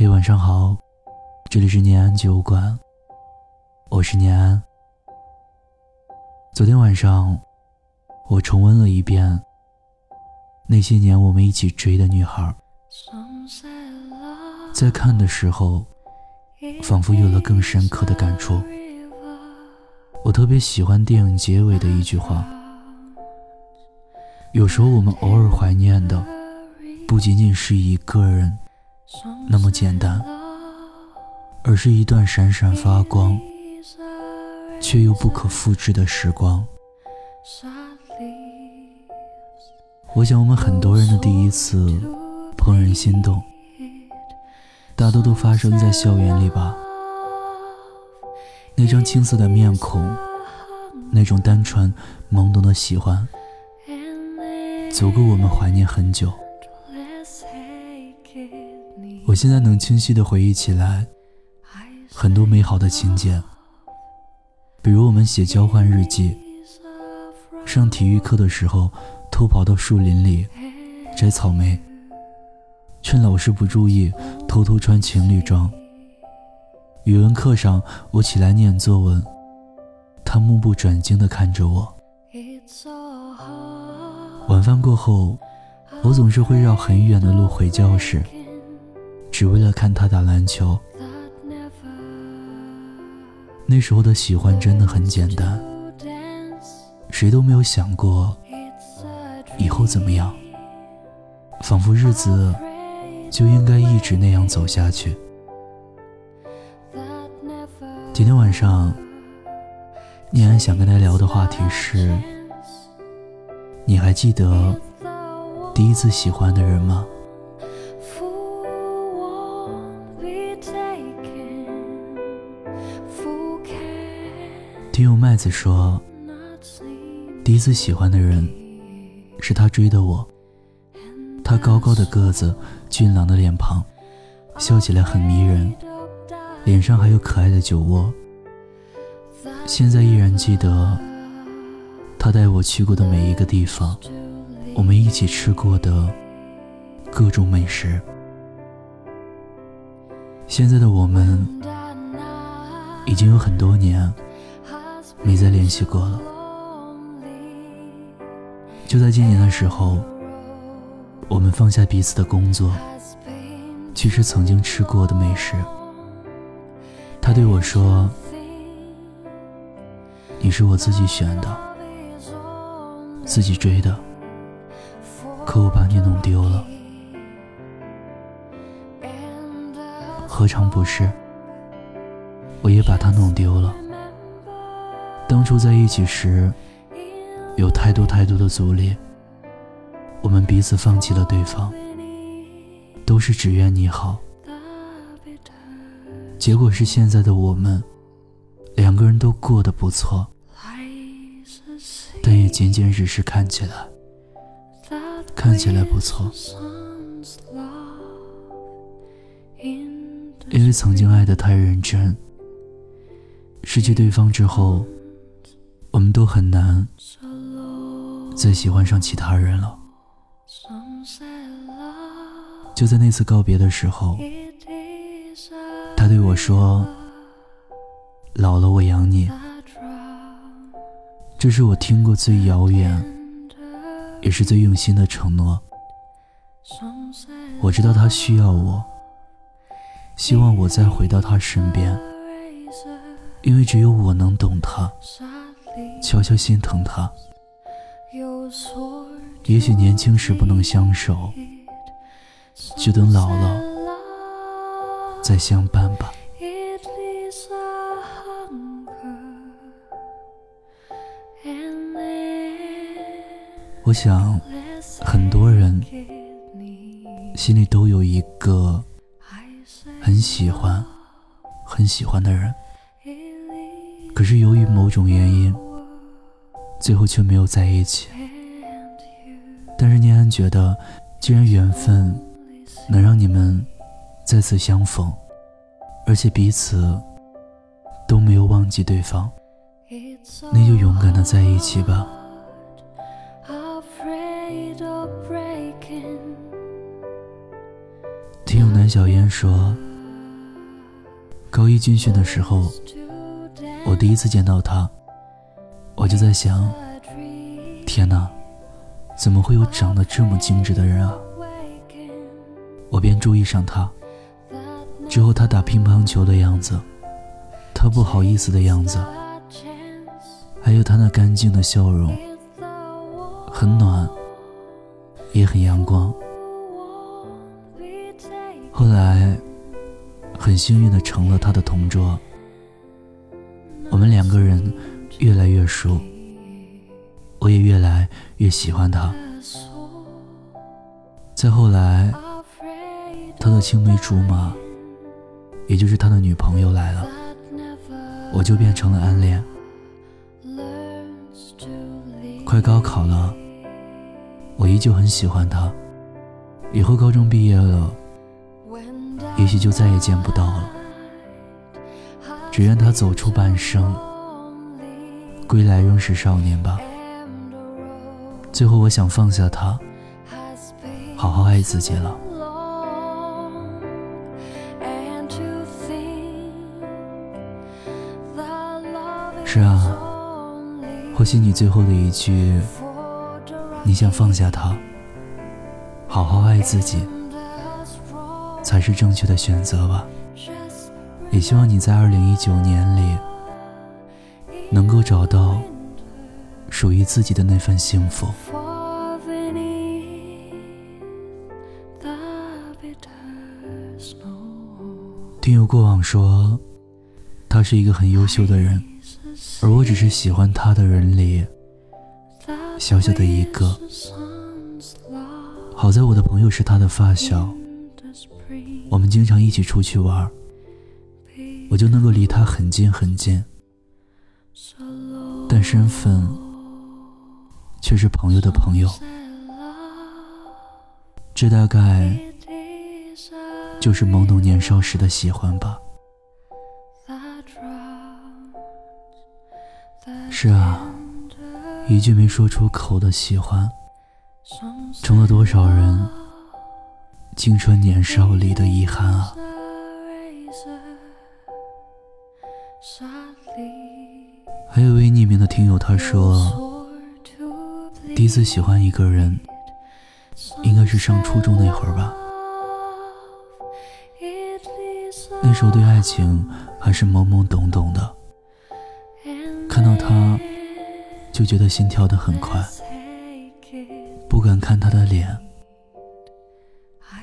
嘿，晚上好，这里是念安酒馆，我是念安。昨天晚上，我重温了一遍那些年我们一起追的女孩，在看的时候，仿佛有了更深刻的感触。我特别喜欢电影结尾的一句话：有时候我们偶尔怀念的，不仅仅是一个人。那么简单，而是一段闪闪发光却又不可复制的时光。我想，我们很多人的第一次怦然心动，大多都发生在校园里吧。那张青涩的面孔，那种单纯懵懂的喜欢，足够我们怀念很久。我现在能清晰地回忆起来很多美好的情节，比如我们写交换日记，上体育课的时候偷跑到树林里摘草莓，趁老师不注意偷偷穿情侣装。语文课上我起来念作文，他目不转睛地看着我。晚饭过后，我总是会绕很远的路回教室。只为了看他打篮球。那时候的喜欢真的很简单，谁都没有想过以后怎么样，仿佛日子就应该一直那样走下去。今天晚上，念安想跟他聊的话题是：你还记得第一次喜欢的人吗？听友麦子说，第一次喜欢的人是他追的我。他高高的个子，俊朗的脸庞，笑起来很迷人，脸上还有可爱的酒窝。现在依然记得他带我去过的每一个地方，我们一起吃过的各种美食。现在的我们已经有很多年。没再联系过了。就在今年的时候，我们放下彼此的工作，去吃曾经吃过的美食。他对我说：“你是我自己选的，自己追的，可我把你弄丢了，何尝不是？我也把他弄丢了。”当初在一起时，有太多太多的阻力，我们彼此放弃了对方，都是只愿你好。结果是现在的我们，两个人都过得不错，但也仅仅只是看起来，看起来不错。因为曾经爱得太认真，失去对方之后。我们都很难再喜欢上其他人了。就在那次告别的时候，他对我说：“老了我养你。”这是我听过最遥远，也是最用心的承诺。我知道他需要我，希望我再回到他身边，因为只有我能懂他。悄悄心疼他，也许年轻时不能相守，就等老了再相伴吧。我想，很多人心里都有一个很喜欢、很喜欢的人。可是由于某种原因，最后却没有在一起。但是念安觉得，既然缘分能让你们再次相逢，而且彼此都没有忘记对方，那就勇敢的在一起吧。听有南小烟说，高一军训的时候，我第一次见到他，就在想：天哪，怎么会有长得这么精致的人啊？我便注意上他。之后他打乒乓球的样子，他不好意思的样子，还有他那干净的笑容，很暖，也很阳光。后来。很幸运的成了他的同桌，我们两个人越来越熟，我也越来越喜欢他。再后来，他的青梅竹马，也就是他的女朋友来了，我就变成了暗恋。快高考了，我依旧很喜欢他。以后高中毕业了。也许就再也见不到了。只愿他走出半生，归来仍是少年吧。最后，我想放下他，好好爱自己了。是啊，或许你最后的一句，你想放下他，好好爱自己。才是正确的选择吧。也希望你在二零一九年里能够找到属于自己的那份幸福。听友过往说，他是一个很优秀的人，而我只是喜欢他的人里小小的一个。好在我的朋友是他的发小。我们经常一起出去玩，我就能够离他很近很近，但身份却是朋友的朋友。这大概就是懵懂年少时的喜欢吧。是啊，一句没说出口的喜欢，成了多少人。青春年少里的遗憾啊！还有一位匿名的听友，他说，第一次喜欢一个人，应该是上初中那会儿吧。那时候对爱情还是懵懵懂懂的，看到他就觉得心跳得很快，不敢看他的脸。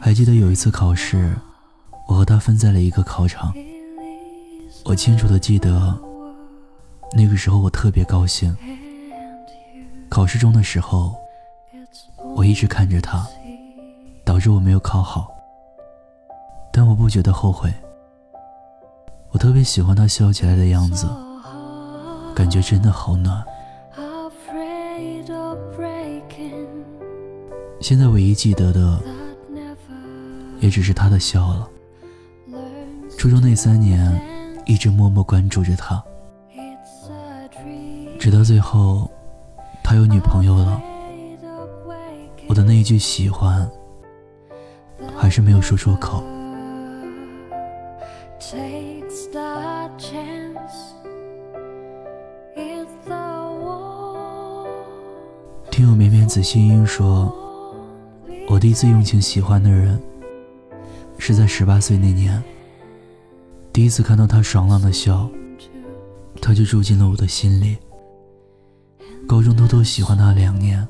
还记得有一次考试，我和他分在了一个考场。我清楚的记得，那个时候我特别高兴。考试中的时候，我一直看着他，导致我没有考好。但我不觉得后悔。我特别喜欢他笑起来的样子，感觉真的好暖。现在唯一记得的。也只是他的笑了。初中那三年，一直默默关注着他，直到最后，他有女朋友了。我的那一句喜欢，还是没有说出口。听友绵绵子心音说，我第一次用情喜欢的人。是在十八岁那年，第一次看到他爽朗的笑，他就住进了我的心里。高中偷偷喜欢他两年，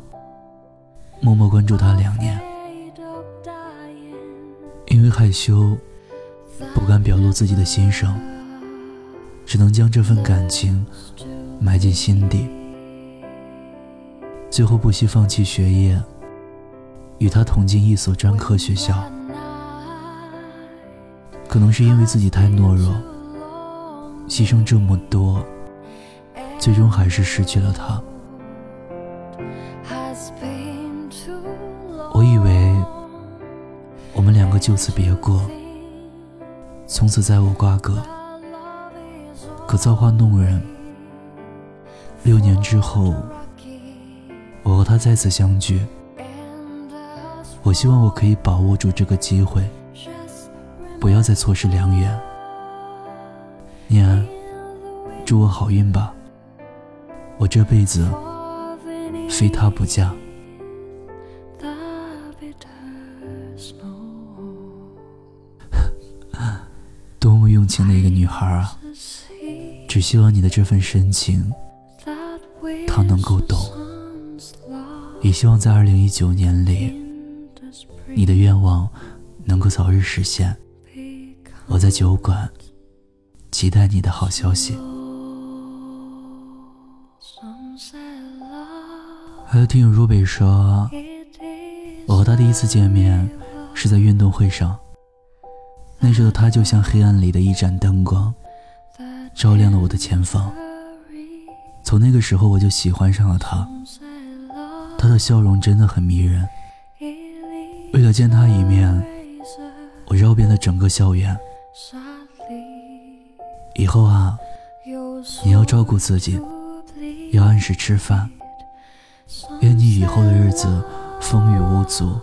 默默关注他两年，因为害羞，不敢表露自己的心声，只能将这份感情埋进心底。最后不惜放弃学业，与他同进一所专科学校。可能是因为自己太懦弱，牺牲这么多，最终还是失去了他。就此别过，从此再无瓜葛。可造化弄人，六年之后，我和他再次相聚。我希望我可以把握住这个机会。不要再错失良缘，念安，祝我好运吧。我这辈子非他不嫁。情的一个女孩啊！只希望你的这份深情，他能够懂。也希望在二零一九年里，你的愿望能够早日实现。我在酒馆，期待你的好消息。还有听友若北说，我和他第一次见面是在运动会上，那时的他就像黑暗里的一盏灯光，照亮了我的前方。从那个时候我就喜欢上了他，他的笑容真的很迷人。为了见他一面，我绕遍了整个校园。以后啊，你要照顾自己，要按时吃饭。愿你以后的日子风雨无阻，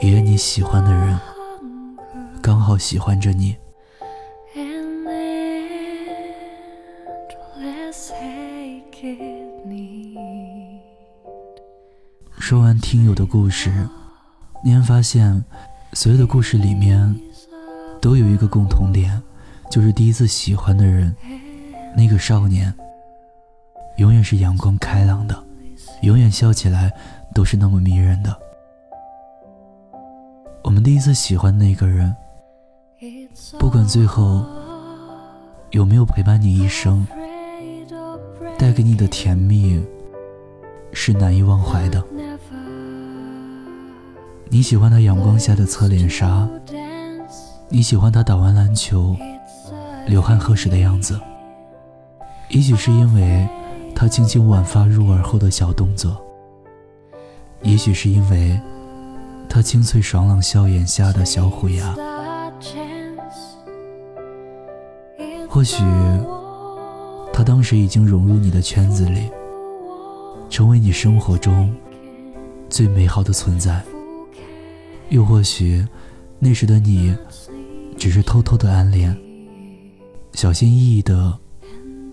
也愿你喜欢的人刚好喜欢着你。说完听友的故事，你会发现，所有的故事里面都有一个共同点，就是第一次喜欢的人，那个少年，永远是阳光开朗的。永远笑起来都是那么迷人的。我们第一次喜欢那个人，不管最后有没有陪伴你一生，带给你的甜蜜是难以忘怀的。你喜欢他阳光下的侧脸杀，你喜欢他打完篮球流汗喝水的样子，也许是因为。他轻轻挽发入耳后的小动作，也许是因为他清脆爽朗笑眼下的小虎牙，或许他当时已经融入你的圈子里，成为你生活中最美好的存在，又或许那时的你只是偷偷的暗恋，小心翼翼的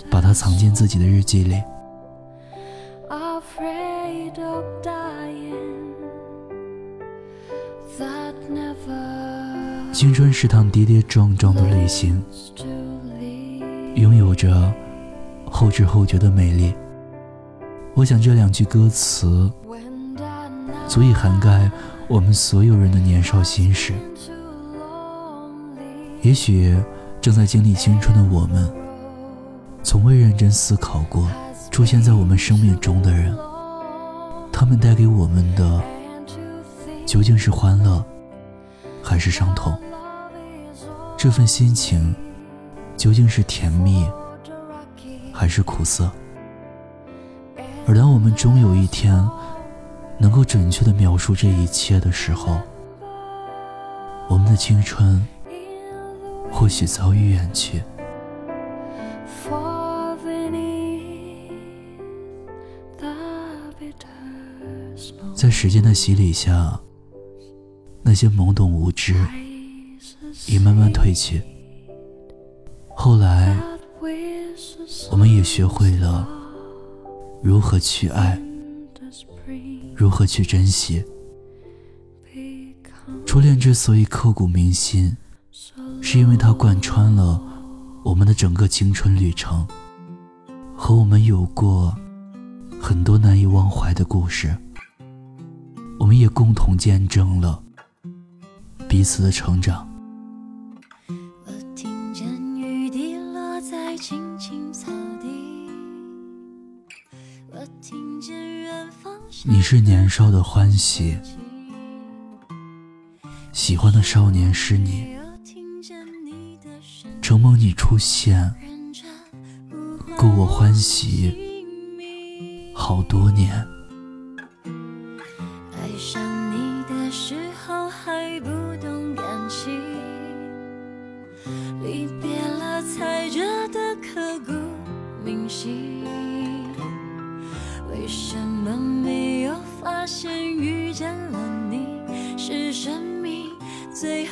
把它藏进自己的日记里。青春是趟跌跌撞撞的旅行，拥有着后知后觉的美丽。我想这两句歌词足以涵盖我们所有人的年少心事。也许正在经历青春的我们，从未认真思考过出现在我们生命中的人，他们带给我们的究竟是欢乐？还是伤痛，这份心情究竟是甜蜜还是苦涩？而当我们终有一天能够准确的描述这一切的时候，我们的青春或许早已远去。在时间的洗礼下。那些懵懂无知已慢慢褪去，后来我们也学会了如何去爱，如何去珍惜。初恋之所以刻骨铭心，是因为它贯穿了我们的整个青春旅程，和我们有过很多难以忘怀的故事，我们也共同见证了。彼此的成长。你是年少的欢喜，喜欢的少年是你，承蒙你出现，够我欢喜好多年。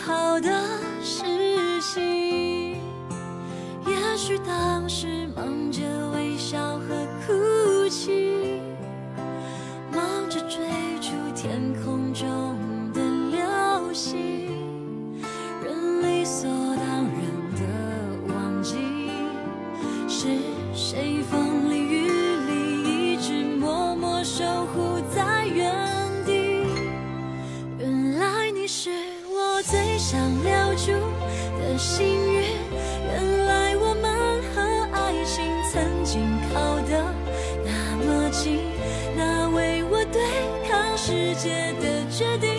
好的事情，也许当时忙着微笑和哭泣，忙着追逐天空中曾经靠得那么近，那为我对抗世界的决定，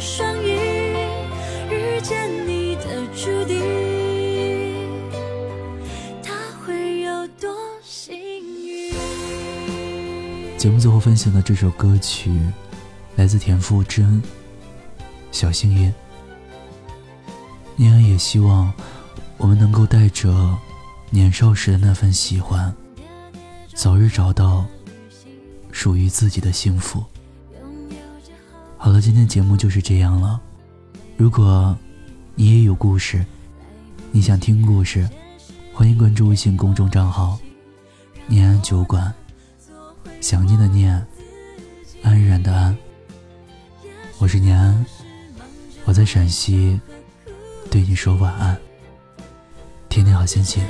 双翼，遇见你的注定，他会有多幸运？节目最后分享的这首歌曲，来自田馥甄，《小幸运》。念安也希望我们能够带着年少时的那份喜欢，早日找到属于自己的幸福。好了，今天节目就是这样了。如果你也有故事，你想听故事，欢迎关注微信公众账号“念安酒馆”。想念的念，安然的安。我是念安，我在陕西，对你说晚安，天天好心情。